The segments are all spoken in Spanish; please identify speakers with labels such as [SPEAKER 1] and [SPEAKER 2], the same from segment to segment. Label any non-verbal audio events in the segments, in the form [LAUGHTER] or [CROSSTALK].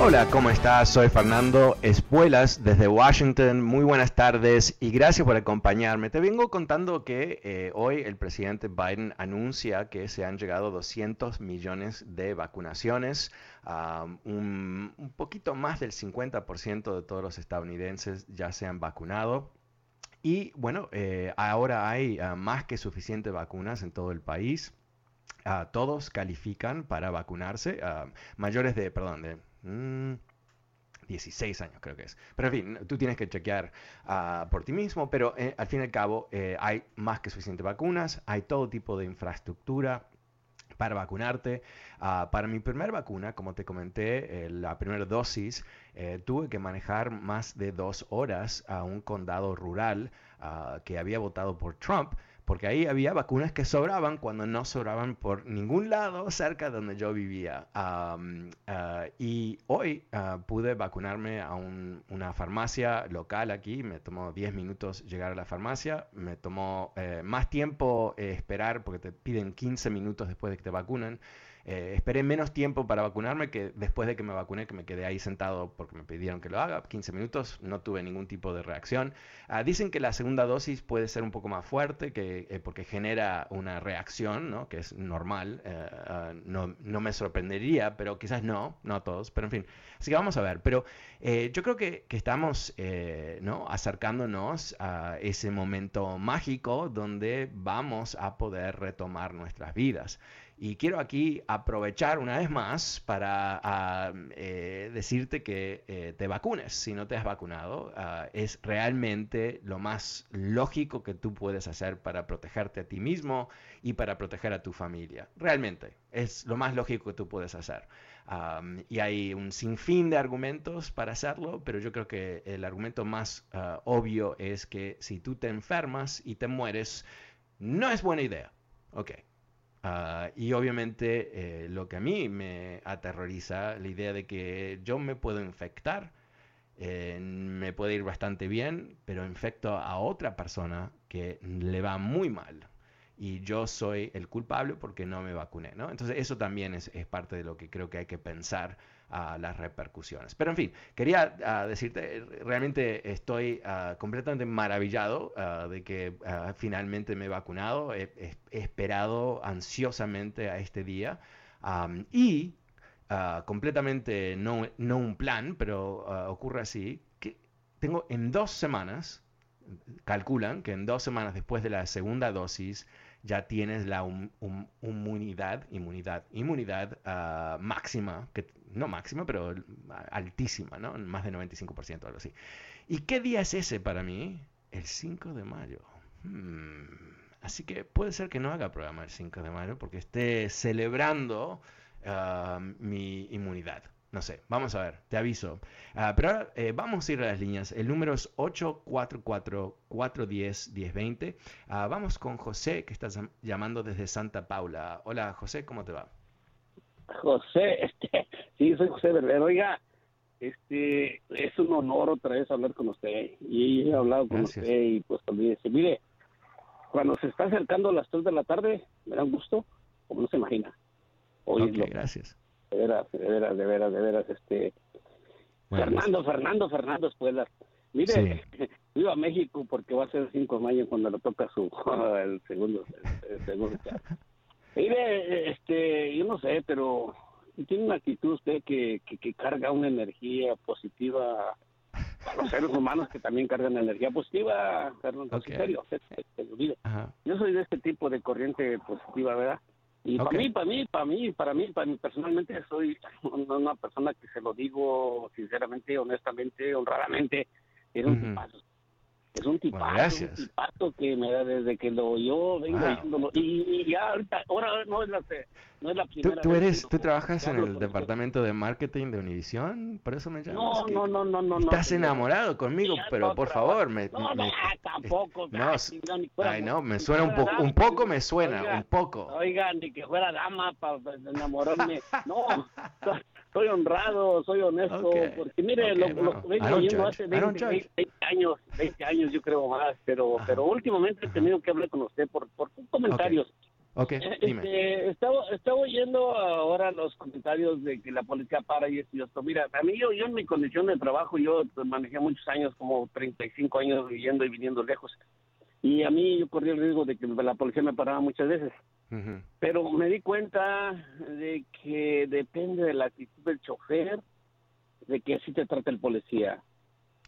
[SPEAKER 1] Hola, ¿cómo estás? Soy Fernando Espuelas desde Washington. Muy buenas tardes y gracias por acompañarme. Te vengo contando que eh, hoy el presidente Biden anuncia que se han llegado 200 millones de vacunaciones. un, un, poquito más del 50% de todos los estadounidenses ya se han vacunado. Y bueno, eh, ahora hay ah, más que suficientes vacunas en todo el país. Uh, todos califican para vacunarse, mayores de, perdón, de 16 mm, años creo que es. Pero en fin, tú tienes que chequear uh, por ti mismo, pero eh, al fin y al cabo eh, hay más que suficientes vacunas, hay todo tipo de infraestructura para vacunarte. Uh, para mi primera vacuna, como te comenté, eh, la primera dosis, eh, tuve que manejar más de dos horas a un condado rural uh, que había votado por Trump porque ahí había vacunas que sobraban cuando no sobraban por ningún lado cerca de donde yo vivía. Uh, y hoy uh, pude vacunarme a un, una farmacia local aquí, me tomó 10 minutos llegar a la farmacia, me tomó eh, más tiempo eh, esperar porque te piden 15 minutos después de que te vacunan. Eh, esperé menos tiempo para vacunarme que después de que me vacuné, que me quedé ahí sentado porque me pidieron que lo haga, 15 minutos, no tuve ningún tipo de reacción. Ah, dicen que la segunda dosis puede ser un poco más fuerte que, eh, porque genera una reacción, ¿no? que es normal, eh, ah, no, no, me sorprendería, pero quizás no, no a todos, pero en fin. Así que vamos a ver, pero yo creo que, que estamos ¿no? acercándonos a ese momento mágico donde vamos a poder retomar nuestras vidas. Y quiero aquí aprovechar una vez más para ah, eh, decirte que eh, te vacunes si no te has vacunado. Ah, es realmente lo más lógico que tú puedes hacer para protegerte a ti mismo y para proteger a tu familia. Realmente, es lo más lógico que tú puedes hacer. y hay un sinfín de argumentos para hacerlo, pero yo creo que el argumento más ah, obvio es que si tú te enfermas y te mueres, no es buena idea. Ok, Ah, y obviamente eh, lo que a mí me aterroriza, la idea de que yo me puedo infectar, eh, me puede ir bastante bien, pero infecto a otra persona que le va muy mal. Y yo soy el culpable porque no me vacuné, ¿no? Entonces eso también es, es parte de lo que creo que hay que pensar las repercusiones. Pero en fin, quería ah, decirte, realmente estoy ah, completamente maravillado ah, de que finalmente me he vacunado, he, esperado ansiosamente a este día y completamente no, no, un plan, pero ocurre así, que tengo en dos semanas, calculan que en dos semanas después de la segunda dosis, ya tienes la inmunidad, inmunidad, inmunidad uh, máxima, que, no máxima, pero altísima, ¿no? Más de 95%, algo así. ¿Y qué día es ese para mí? El 5 de mayo. Hmm. Así que puede ser que no haga programa el 5 de mayo porque esté celebrando uh, mi inmunidad. No sé, vamos a ver, te aviso. Ah, pero ahora eh, vamos a ir a las líneas. El número es 844-410-1020. Ah, vamos con José, que está llamando desde Santa Paula. Hola, José, ¿cómo te va?
[SPEAKER 2] José, [LAUGHS] este, sí, soy José Verdad. Oiga, este, es un honor otra vez hablar con usted. Y he hablado con usted y pues también dice, mire, cuando se está acercando a las 3 de la tarde, me da un gusto, como no se imagina.
[SPEAKER 1] Ok, gracias
[SPEAKER 2] de veras, de veras, de veras, de veras, este... Fernando, Fernando, Fernando Espuelas. Mire, [LAUGHS] viva México porque va a ser 5 de mayo cuando le toca su [LAUGHS] el segundo el, segundo Mire, este, yo no sé, pero tiene una actitud usted que, que, carga una energía positiva a los seres humanos que también cargan energía positiva, Fernando, okay. serio, se, Yo soy de este tipo de corriente positiva, ¿verdad? Y para mí, para mí, para mí, para mí, para mí personalmente soy una persona que se lo digo sinceramente, honestamente, honradamente, es un es un tipazo, un tipazo que me da desde que lo yo vengo wow. y, y, ya ahorita, ahora no es la, no es la primera
[SPEAKER 1] ¿Tú, tú eres, tú trabajas en el departamento de marketing de Univision? ¿Por eso me llamas?
[SPEAKER 2] No, no, no, no, no.
[SPEAKER 1] Estás enamorado conmigo, pero por favor, me...
[SPEAKER 2] No, no, tampoco. [LAUGHS]
[SPEAKER 1] No, ay, no, me suena un poco, un poco me suena, un poco.
[SPEAKER 2] Oigan, ni que fuera dama para enamorarme. [LAUGHS] No, soy honrado, soy honesto, porque mire, lo, lo, vengo yendo hace 20, 20, años, 20 años yo creo más, pero pero últimamente he tenido que hablar con usted por, por comentarios.
[SPEAKER 1] Okay. okay dime.
[SPEAKER 2] Este, estaba, estaba oyendo ahora los comentarios de que la policía para y esto. Mira, a mí yo, yo en mi condición de trabajo, yo manejé muchos años, como 35 años viviendo y viniendo lejos. Y a mí yo corría el riesgo de que la policía me paraba muchas veces. Pero me di cuenta de que depende de la actitud del chofer, de que así te trata el policía.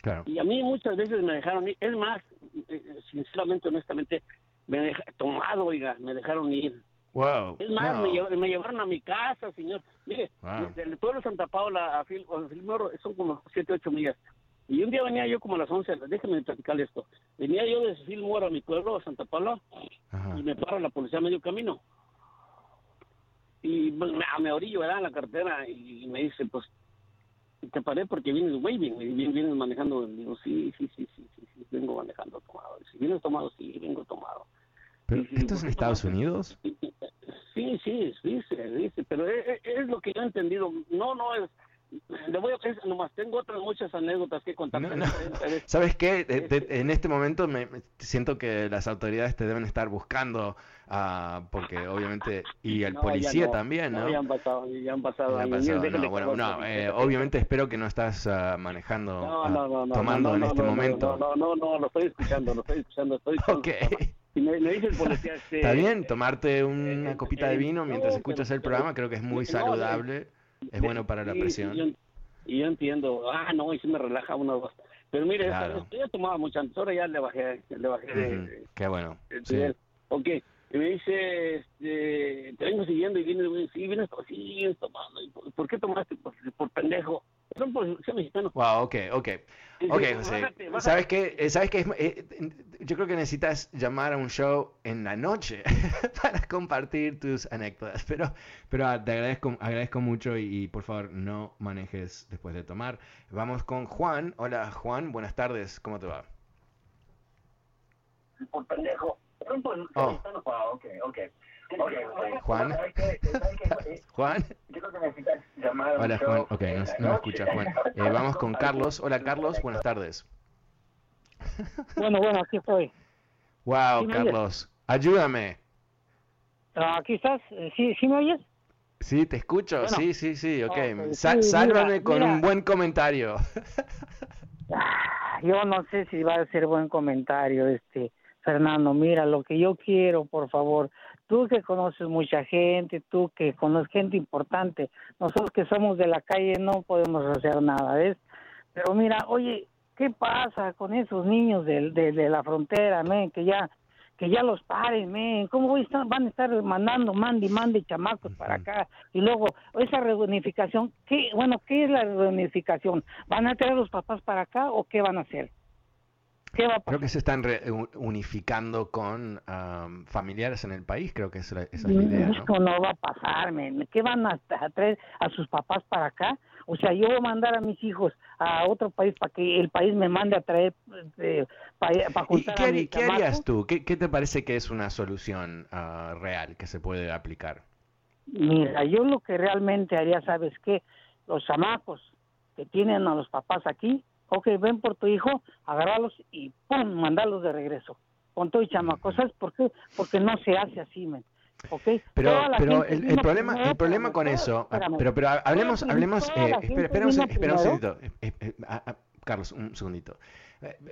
[SPEAKER 1] Claro.
[SPEAKER 2] Y a mí muchas veces me dejaron ir. Es más, eh, sinceramente, honestamente, me tomado, oiga, me dejaron ir.
[SPEAKER 1] Wow.
[SPEAKER 2] Es más, me, llevaron a mi casa, señor. Mire, desde el pueblo de Santa Paula a Fil, son como 7, 8 millas. Y un día venía yo como a las 11, déjeme platicar esto. Venía yo de Fillmore a mi pueblo, a Santa Paula, y me para la policía a medio camino. Y me, me orillo, ¿verdad? En la cartera, y, me dice, pues, te paré porque vienes waving, y vienes manejando. digo, sí, sí, sí, sí, sí, vengo manejando tomado. Si vienes tomado, sí, vengo tomado.
[SPEAKER 1] ¿Pero esto es en Estados Unidos?
[SPEAKER 2] Sí, sí, dice, dice, pero es, es, lo que yo he entendido. No, no es le voy a nomás tengo otras muchas anécdotas que contar.
[SPEAKER 1] ¿Sabes qué? en este momento me, siento que las autoridades te deben estar buscando, uh, porque obviamente, y el policía también, ¿no?
[SPEAKER 2] Ya han pasado, ya han pasado.
[SPEAKER 1] no, bueno, no, eh, obviamente espero que no estás uh, manejando, uh, tomando en este momento.
[SPEAKER 2] No, no, no, lo estoy escuchando, lo estoy escuchando, estoy [LAUGHS]
[SPEAKER 1] Ok.
[SPEAKER 2] Y me, dice el policía este,
[SPEAKER 1] Está bien, tomarte una copita de vino mientras escuchas el programa, creo que es muy saludable. Es bueno para la presión.
[SPEAKER 2] y yo entiendo, ah, no, y si me relaja uno o dos. Pero mire, yo ya tomaba mucho antes, ahora ya le bajé, le bajé de,
[SPEAKER 1] Qué bueno.
[SPEAKER 2] sí. Ok, y me dice, este, te vengo siguiendo y vienes, sí, vienes, sí, vienes tomando. ¿Por, qué tomaste? Por, por pendejo. Son.
[SPEAKER 1] Wow, ok, ok. Ok, José. ¿Sabes qué? Eh, ¿Sabes qué? Eh, yo creo que necesitas llamar a un show en la noche [LAUGHS] para compartir tus anécdotas. Pero, pero ah, te agradezco, agradezco mucho y, por favor no manejes después de tomar. Vamos con Juan. Hola, Juan. Buenas tardes. ¿Cómo te va?
[SPEAKER 2] Por pendejo.
[SPEAKER 1] Oh.
[SPEAKER 2] Ok, ok.
[SPEAKER 1] Juan. [LAUGHS] Juan. Hola Juan. Ok, no, no me escucha Juan. Eh, vamos con Carlos. Hola Carlos, buenas tardes.
[SPEAKER 3] Bueno, bueno, aquí estoy.
[SPEAKER 1] Wow, Carlos. Ayúdame.
[SPEAKER 3] Ah, ¿Aquí estás? Eh, ¿Sí, ¿Sí me oyes?
[SPEAKER 1] Sí, te escucho. Sí, sí, sí. Ok. sálvame con un buen comentario. [LAUGHS]
[SPEAKER 3] Ah, yo no sé si va a ser buen comentario, este Fernando. Mira, lo que yo quiero, por favor, tú que conoces mucha gente, tú que conoces gente importante, nosotros que somos de la calle no podemos hacer nada, ¿ves? Pero mira, oye, ¿qué pasa con esos niños de, de, la frontera, men? Que ya que ya los paren, men. ¿Cómo voy a van a estar mandando, mande, mande chamacos para acá? Y luego, esa reunificación, ¿qué, bueno, ¿qué es la reunificación? ¿Van a traer los papás para acá o qué van a hacer?
[SPEAKER 1] Creo que se están unificando con familiares en el país, creo que esa, es la idea.
[SPEAKER 3] ¿no? Esto no va a pasar, ¿qué van a, traer a sus papás para acá? O sea, yo voy a mandar a mis hijos a otro país para que el país me mande a traer eh, para, para
[SPEAKER 1] juntar ¿Y qué, harías tú? ¿Qué, te parece que es una solución ah, real que se puede aplicar?
[SPEAKER 3] Mira, yo lo que realmente haría, ¿sabes qué? Los chamacos que tienen a los papás aquí, ok, ven por tu hijo, agarrarlos y ¡pum! mandarlos de regreso. Con todo y chamaco. ¿Sabes por qué? Porque no se hace así, men. Okay.
[SPEAKER 1] Pero, pero el, problema, el problema con eso, pero, pero hablemos, hablemos, eh, espera, un, segundito, eh, eh, Carlos, un segundito.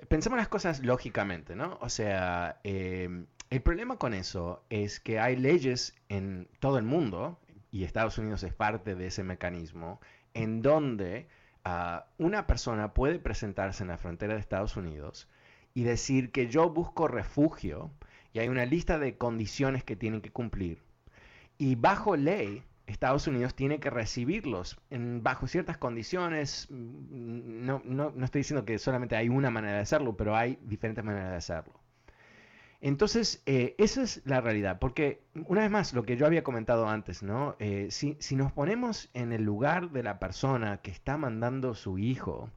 [SPEAKER 1] pensemos las cosas lógicamente, ¿no? O sea, em, el problema con eso es que hay leyes en todo el mundo, y Estados Unidos es parte de ese mecanismo, en donde una persona puede presentarse en la frontera de Estados Unidos y decir que yo busco refugio y hay una lista de condiciones que tienen que cumplir. Y bajo ley, Estados Unidos tiene que recibirlos en, bajo ciertas condiciones. Mm, no, no, no, estoy diciendo que solamente hay una manera de hacerlo, pero hay diferentes maneras de hacerlo. Entonces, eh, esa es la realidad, porque una vez más, lo que yo había comentado antes, ¿no? Eh, si, si, nos ponemos en el lugar de la persona que está mandando su hijo,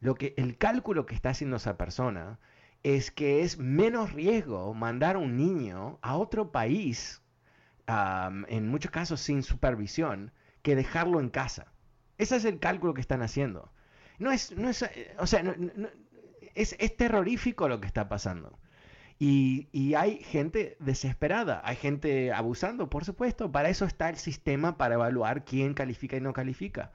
[SPEAKER 1] lo que, el cálculo que está haciendo esa persona es que es menos riesgo mandar un niño a otro país en muchos casos sin supervisión, que dejarlo en casa. Ese es el cálculo que están haciendo. No es, no es eh, o sea, es, es, terrorífico lo que está pasando. Y, y, hay gente desesperada, hay gente abusando, por supuesto. Para eso está el sistema para evaluar quién califica y no califica.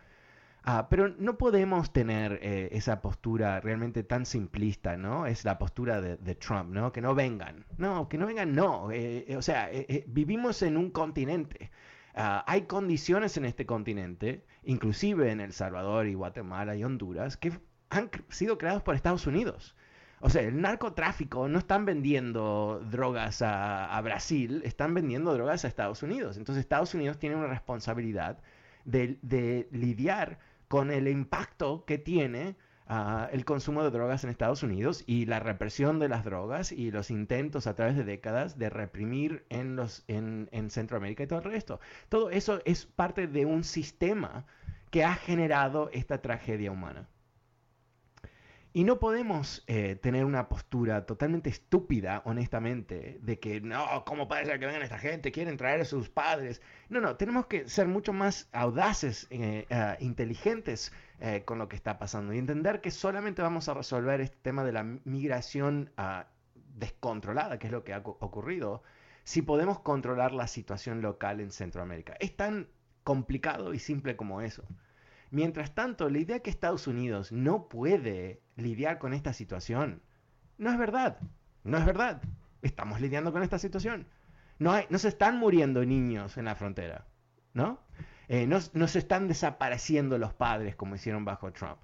[SPEAKER 1] Ah, pero no podemos tener eh, esa postura realmente tan simplista, ¿no? Es la postura de, Trump, ¿no? Que no vengan. No, que no vengan, no. Eh, eh, o sea, vivimos en un continente. Ah, hay condiciones en este continente, inclusive en El Salvador y Guatemala y Honduras, que han sido creados por Estados Unidos. O sea, el narcotráfico no están vendiendo drogas a, Brasil, están vendiendo drogas a Estados Unidos. Entonces Estados Unidos tiene una responsabilidad de, lidiar con el impacto que tiene ah, el consumo de drogas en Estados Unidos y la represión de las drogas y los intentos a través de décadas de reprimir en Centroamérica y todo el resto. Todo eso es parte de un sistema que ha generado esta tragedia humana. Y no podemos eh, tener una postura totalmente estúpida, honestamente, de que no, ¿cómo puede ser que vengan esta gente? Quieren traer a sus padres. No, no, tenemos que ser mucho más audaces, eh, eh, inteligentes con lo que está pasando y entender que solamente vamos a resolver este tema de la migración ah, descontrolada, que es lo que ha ocurrido, si podemos controlar la situación local en Centroamérica. Es tan complicado y simple como eso. Mientras tanto, la idea que Estados Unidos no puede lidiar con esta situación no es verdad. No es verdad. Estamos lidiando con esta situación. No, hay, no se están muriendo niños en la frontera. ¿No? Eh, no, se están desapareciendo los padres como hicieron bajo Trump.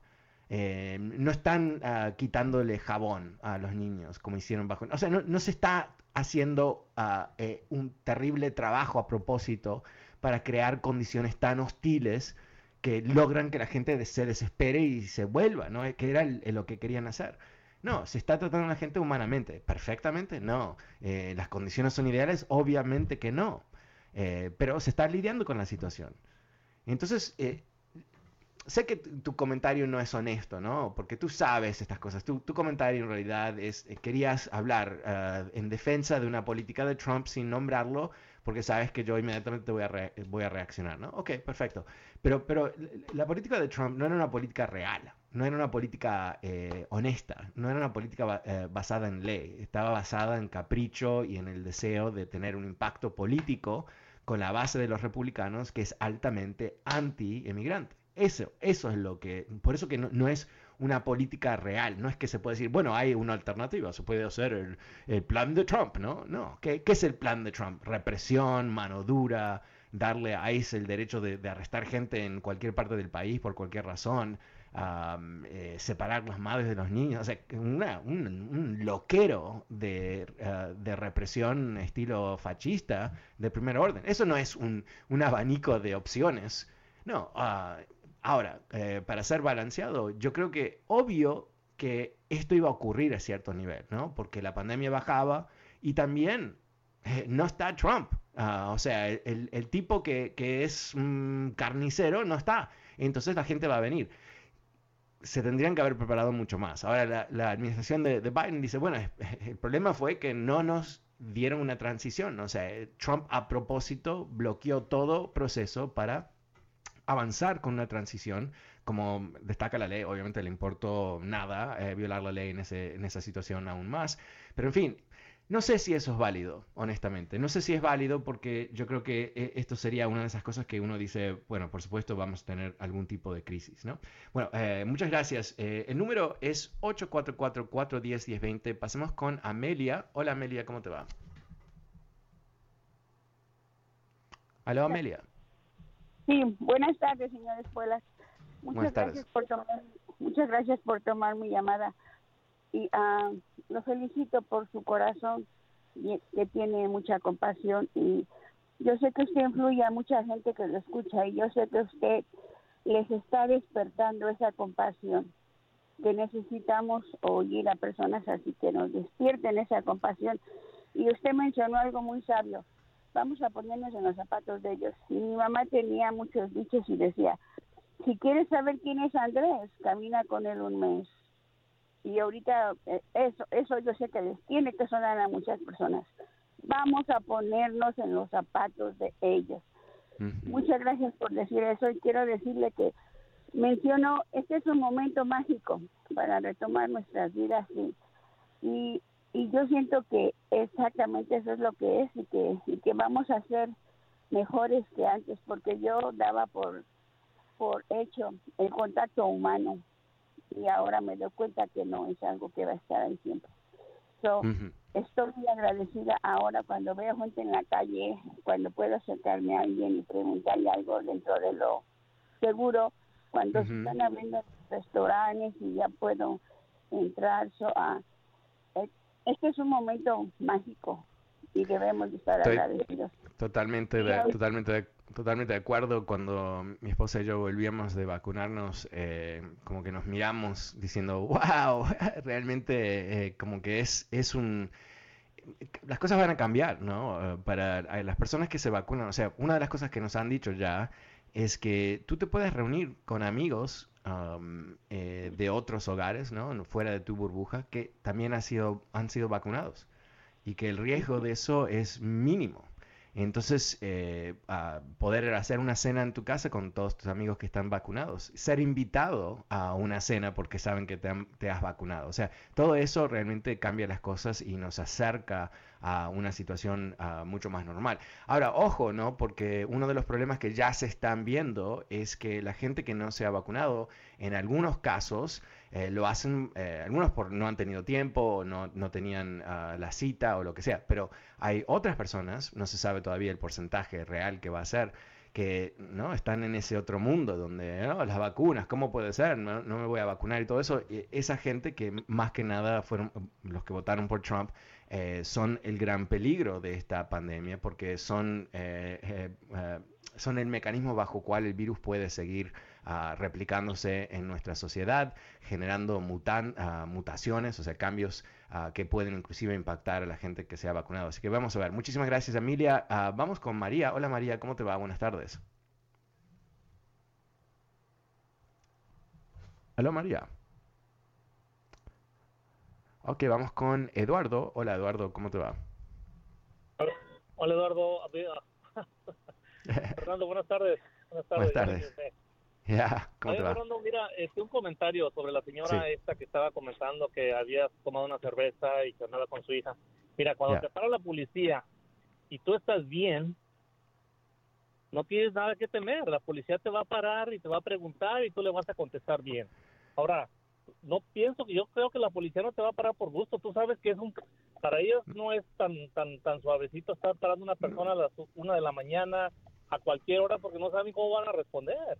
[SPEAKER 1] Eh, no están ah, quitándole jabón a los niños como hicieron bajo... O sea, no, se está haciendo ah, eh, un terrible trabajo a propósito para crear condiciones tan hostiles que logran que la gente se desespere y se vuelva, ¿no? Que era lo que querían hacer. No, se está tratando a la gente humanamente. ¿Perfectamente? No. Eh, ¿Las condiciones son ideales? Obviamente que no. Eh, pero se está lidiando con la situación. Entonces, eh, sé que tu comentario no es honesto, ¿no? Porque tú sabes estas cosas. Tu, tu comentario en realidad es, querías hablar en defensa de una política de Trump sin nombrarlo, porque sabes que yo inmediatamente voy a, voy a reaccionar, ¿no? Ok, perfecto. Pero, pero la política de Trump no era una política real, no era una política eh, honesta, no era una política eh, basada en ley, estaba basada en capricho y en el deseo de tener un impacto político con la base de los republicanos que es altamente anti-emigrante. Eso, eso es lo que, por eso que no es una política real. No es que se puede decir, bueno, hay una alternativa, se puede hacer el, plan de Trump, ¿no? No, ¿Qué, es el plan de Trump? Represión, mano dura, darle a ICE el derecho de, arrestar gente en cualquier parte del país por cualquier razón, eh, separar las madres de los niños, o sea, un, loquero de, eh, de, represión estilo fascista de primer orden. Eso no es un, abanico de opciones. No, uh, Ahora, eh, para ser balanceado, yo creo que obvio que esto iba a ocurrir a cierto nivel, ¿no? Porque la pandemia bajaba y también eh, no está Trump. Ah, o sea, el, tipo que, es un carnicero no está. Entonces la gente va a venir. Se tendrían que haber preparado mucho más. Ahora la, administración de, de, Biden dice, bueno, el problema fue que no nos dieron una transición. O sea, Trump a propósito bloqueó todo proceso para avanzar con una transición, como destaca la ley, obviamente le importó nada eh, violar la ley en, ese, en esa situación aún más, pero en fin, No sé si eso es válido, honestamente. No sé si es válido porque yo creo que eh, esto sería una de esas cosas que uno dice, bueno, por supuesto vamos a tener algún tipo de crisis, ¿no? Bueno, eh, muchas gracias. Eh, el número es 844-410-1020. Pasemos con Amelia. Hola Amelia, ¿cómo te va? Aló Amelia.
[SPEAKER 4] Sí, buenas tardes, señores Espuelas. Muchas gracias por tomar, muchas gracias por tomar mi llamada. Y uh, lo felicito por su corazón que tiene mucha compasión y yo sé que usted influye a mucha gente que lo escucha y yo sé que usted les está despertando esa compasión que necesitamos oír a personas así que nos despierten esa compasión. Y usted mencionó algo muy sabio vamos a ponernos en los zapatos de ellos y mi mamá tenía muchos dichos y decía si quieres saber quién es Andrés camina con él un mes y ahorita eh, eso, eso yo sé que les tiene que sonar a muchas personas. Vamos a ponernos en los zapatos de ellos. Muchas gracias por decir eso y quiero decirle que menciono, este es un momento mágico para retomar nuestras vidas y, y, y yo siento que exactamente eso es lo que es y que, y que vamos a ser mejores que antes porque yo daba por, por hecho el contacto humano y ahora me doy cuenta que no es algo que va a estar ahí siempre. So, Estoy muy agradecida ahora cuando veo gente en la calle, cuando puedo acercarme a alguien y preguntarle algo dentro de lo seguro, cuando están abriendo restaurantes y ya puedo entrar. So, uh, este es un momento mágico y debemos estar agradecidos.
[SPEAKER 1] Totalmente, totalmente de totalmente de acuerdo. Cuando mi esposa y yo volvíamos de vacunarnos, eh, como que nos miramos diciendo, wow, [LAUGHS] realmente eh, como que es, es un... Las cosas van a cambiar, ¿no? Eh, para las personas que se vacunan, o sea, una de las cosas que nos han dicho ya es que tú te puedes reunir con amigos de otros hogares, ¿no? Fuera de tu burbuja, que también ha sido, han sido vacunados y que el riesgo de eso es mínimo. Entonces, eh, poder hacer una cena en tu casa con todos tus amigos que están vacunados, ser invitado a una cena porque saben que te, has vacunado. O sea, todo eso realmente cambia las cosas y nos acerca a una situación mucho más normal. Ahora, ojo, ¿no? Porque uno de los problemas que ya se están viendo es que la gente que no se ha vacunado, en algunos casos, eh, lo hacen, eh, algunos por no han tenido tiempo, no, no tenían ah, la cita o lo que sea, pero hay otras personas, no se sabe todavía el porcentaje real que va a ser, que no están en ese otro mundo donde las vacunas, ¿cómo puede ser? No, me voy a vacunar y todo eso. esa gente que más que nada fueron los que votaron por Trump, eh, son el gran peligro de esta pandemia porque son, son el mecanismo bajo cual el virus puede seguir replicándose en nuestra sociedad, generando mutan, mutaciones, o sea, cambios que pueden inclusive impactar a la gente que se ha vacunado. Así que vamos a ver. Muchísimas gracias, Emilia. vamos con María. Hola, María, ¿cómo te va? Buenas tardes. Hola, María. Ok, vamos con Eduardo. Hola, Eduardo, ¿cómo te va?
[SPEAKER 5] Hola, Eduardo. [LAUGHS] Fernando, buenas tardes.
[SPEAKER 1] Buenas tardes. [LAUGHS] Ya, ¿cómo te va?
[SPEAKER 5] mira, este, un comentario sobre la señora esta que estaba comentando que había tomado una cerveza y que andaba con su hija. Mira, cuando te para la policía y tú estás bien, no tienes nada que temer. La policía te va a parar y te va a preguntar y tú le vas a contestar bien. Ahora, no pienso que yo creo que la policía no te va a parar por gusto. Tú sabes que es un para ellos no es tan tan tan suavecito estar parando una persona a las una de la mañana a cualquier hora porque no saben cómo van a responder.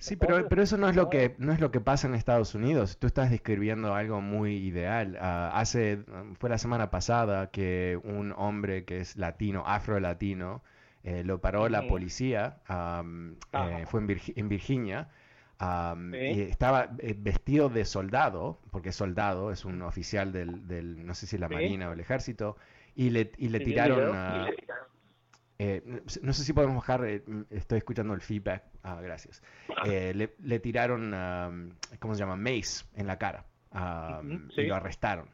[SPEAKER 1] Sí, pero, pero eso no es lo que no es lo que pasa en Estados Unidos. Tú estás describiendo algo muy ideal. Ah, hace fue la semana pasada que un hombre que es latino, afro-latino, eh, lo paró la policía. Eh, fue en, Virginia. y estaba eh, vestido de soldado, porque soldado es un oficial del, del no sé si la marina o el ejército, y le, y le tiraron. Eh, no sé si podemos bajar, eh, estoy escuchando el feedback, ah, gracias. Eh, le, tiraron, ¿cómo se llama? Mace en la cara y lo arrestaron.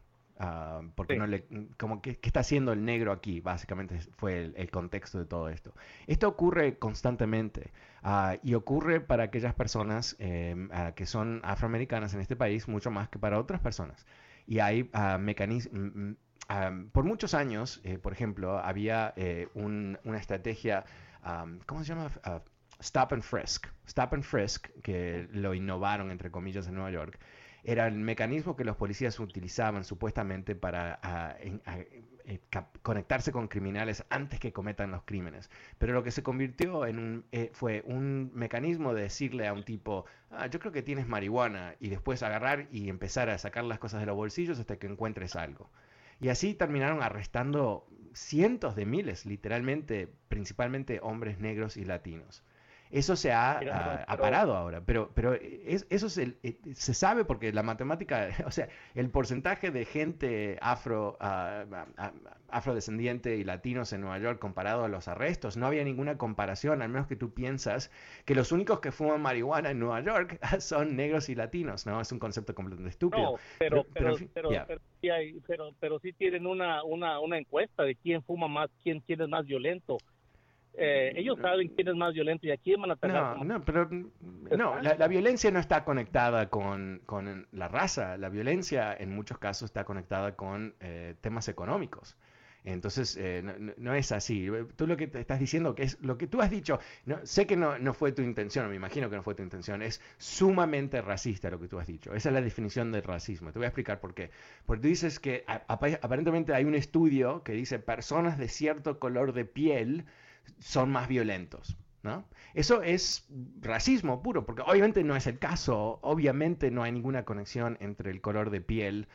[SPEAKER 1] porque no le, como que, ¿qué está haciendo el negro aquí? Básicamente fue el, contexto de todo esto. Esto ocurre constantemente ah, y ocurre para aquellas personas em, ah, que son afroamericanas en este país mucho más que para otras personas. Y hay mecanismos por muchos años, por ejemplo, había una estrategia, ¿cómo se llama? Ah, Stop and Frisk. Stop and Frisk, que lo innovaron, entre comillas, en Nueva York, era el mecanismo que los policías utilizaban supuestamente para eh, conectarse con criminales antes que cometan los crímenes. Pero lo que se convirtió en un, eh, fue un mecanismo de decirle a un tipo, ah, yo creo que tienes marihuana, y después agarrar y empezar a sacar las cosas de los bolsillos hasta que encuentres algo. Y así terminaron arrestando cientos de miles, literalmente, principalmente hombres negros y latinos. Eso se ha, parado ahora, pero, pero eso eh, se sabe porque la matemática, [LAUGHS] o sea, el porcentaje de gente afro, ah, ah, afrodescendiente y latinos en Nueva York comparado a los arrestos, no había ninguna comparación, al menos que tú piensas que los únicos que fuman marihuana en Nueva York [LAUGHS] son negros y latinos, ¿no? Es un concepto completamente estúpido.
[SPEAKER 5] No, pero, pero, pero, sí, hay, pero, sí tienen una, una, una encuesta de quién fuma más, quién, quién es más violento. Eh, ellos saben quién es más violento y a quién van a atacar.
[SPEAKER 1] No, no, pero no, la, violencia no está conectada con, con, la raza. La violencia en muchos casos está conectada con eh, temas económicos. Entonces, eh, no, es así. Tú lo que te estás diciendo, que es lo que tú has dicho, no, sé que no, no fue tu intención, me imagino que no fue tu intención, es sumamente racista lo que tú has dicho. Esa es la definición del racismo. Te voy a explicar por qué. Porque tú dices que aparentemente hay un estudio que dice personas de cierto color de piel son más violentos. ¿no? Eso es racismo puro, porque obviamente no es el caso, obviamente no hay ninguna conexión entre el color de piel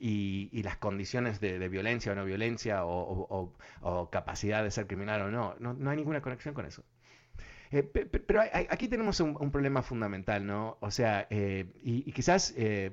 [SPEAKER 1] y, las condiciones de, violencia o no violencia o, capacidad de ser criminal o no, no hay ninguna conexión con eso. Eh, pero aquí tenemos un, problema fundamental, ¿no? O sea, eh, y, quizás eh,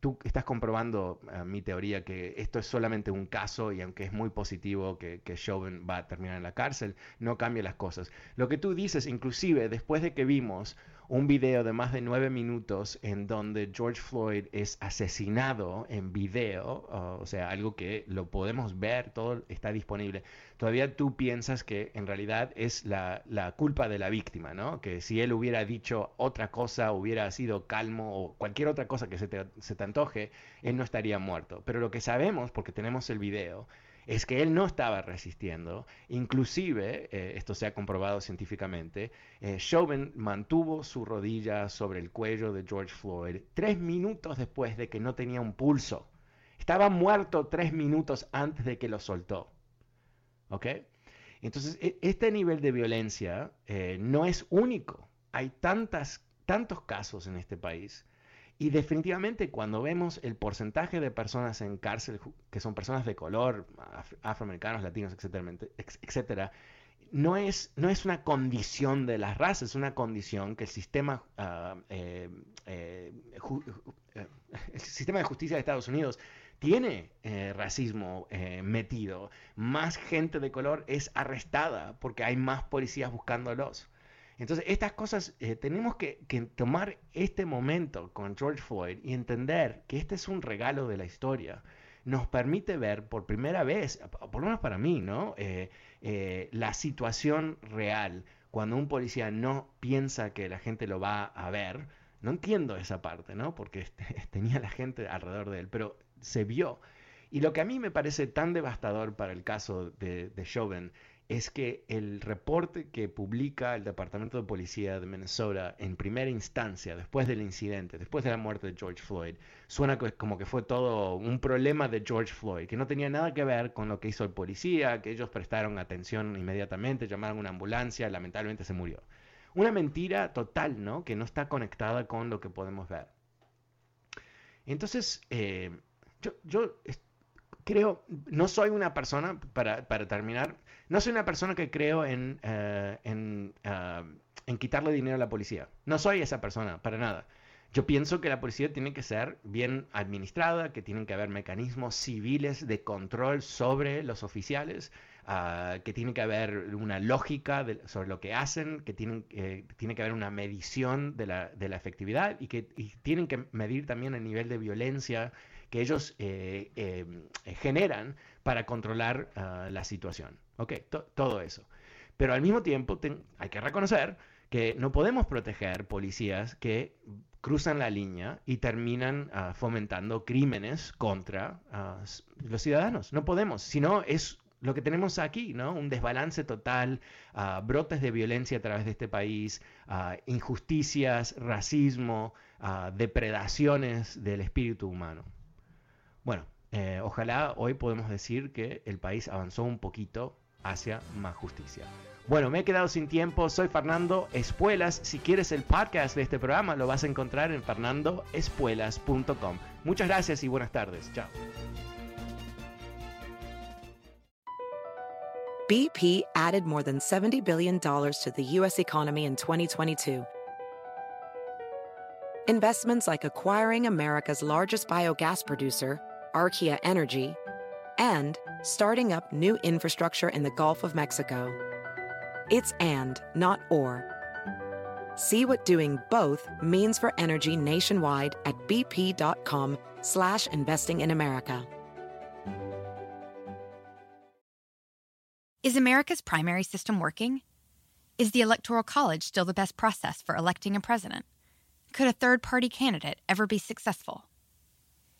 [SPEAKER 1] tú estás comprobando mi teoría que esto es solamente un caso y aunque es muy positivo que, que Chauvin va a terminar en la cárcel, no cambia las cosas. Lo que tú dices, inclusive después de que vimos un video de más de nueve minutos en donde George Floyd es asesinado en video, o sea, algo que lo podemos ver, todo está disponible. Todavía tú piensas que en realidad es la, culpa de la víctima, ¿no? Que si él hubiera dicho otra cosa, hubiera sido calmo o cualquier otra cosa que se te, se te antoje, él no estaría muerto. Pero lo que sabemos, porque tenemos el video, es que él no estaba resistiendo. Inclusive, eh, esto se ha comprobado científicamente, eh, Chauvin mantuvo su rodilla sobre el cuello de George Floyd tres minutos después de que no tenía un pulso. Estaba muerto tres minutos antes de que lo soltó. ¿Ok? Entonces, e, este nivel de violencia eh, no es único. Hay tantas, tantos casos en este país y definitivamente cuando vemos el porcentaje de personas en cárcel que son personas de color, afroamericanos, latinos, etcétera, etcétera no, es, no es una condición de las razas, es una condición que el sistema, eh, eh, eh, [LAUGHS] el sistema de justicia de Estados Unidos tiene racismo metido. Más gente de color es arrestada porque hay más policías buscándolos. Entonces, estas cosas, eh, tenemos que, tomar este momento con George Floyd y entender que este es un regalo de la historia. Nos permite ver por primera vez, por lo menos para mí, ¿no? Eh, eh, la situación real. Cuando un policía no piensa que la gente lo va a ver, no entiendo esa parte, ¿no? Porque [LAUGHS] tenía la gente alrededor de él, pero se vio. Y lo que a mí me parece tan devastador para el caso de, de Chauvin es que el reporte que publica el Departamento de Policía de Minnesota en primera instancia, después del incidente, después de la muerte de George Floyd, suena como que fue todo un problema de George Floyd, que no tenía nada que ver con lo que hizo el policía, que ellos prestaron atención inmediatamente, llamaron a una ambulancia, lamentablemente se murió. Una mentira total, ¿no? Que no está conectada con lo que podemos ver. Entonces, eh, yo, yo creo, no soy una persona, para, para terminar, no soy una persona que creo en, eh, en, eh, en, quitarle dinero a la policía. No soy esa persona, para nada. Yo pienso que la policía tiene que ser bien administrada, que tienen que haber mecanismos civiles de control sobre los oficiales, ah, que tiene que haber una lógica sobre lo que hacen, que tienen, eh, tiene que haber una medición de la, de la efectividad y que tienen que medir también el nivel de violencia que ellos generan para controlar ah, la situación. Ok, todo eso. Pero al mismo tiempo hay que reconocer que no podemos proteger policías que cruzan la línea y terminan ah, fomentando crímenes contra ah, los ciudadanos. No podemos, si no es lo que tenemos aquí, ¿no? Un desbalance total, uh, brotes de violencia a través de este país, uh, injusticias, racismo, uh, depredaciones del espíritu humano. Bueno, eh, ojalá hoy podemos decir que el país avanzó un poquito hacia más justicia. Bueno, me he quedado sin tiempo. Soy Fernando Espuelas. Si quieres el podcast de este programa, lo vas a encontrar en fernandoespuelas.com. Muchas gracias y buenas tardes. Chao.
[SPEAKER 6] BP added more than $70 billion to the U.S. economy in 2022. Investments like acquiring America's largest biogas producer, Archaea Energy, and starting up new infrastructure in the Gulf of Mexico. It's and, not or. See what doing both means for energy nationwide at bp.com slash investing in America.
[SPEAKER 7] Is America's primary system working? Is the Electoral College still the best process for electing a president? Could a third party candidate ever be successful?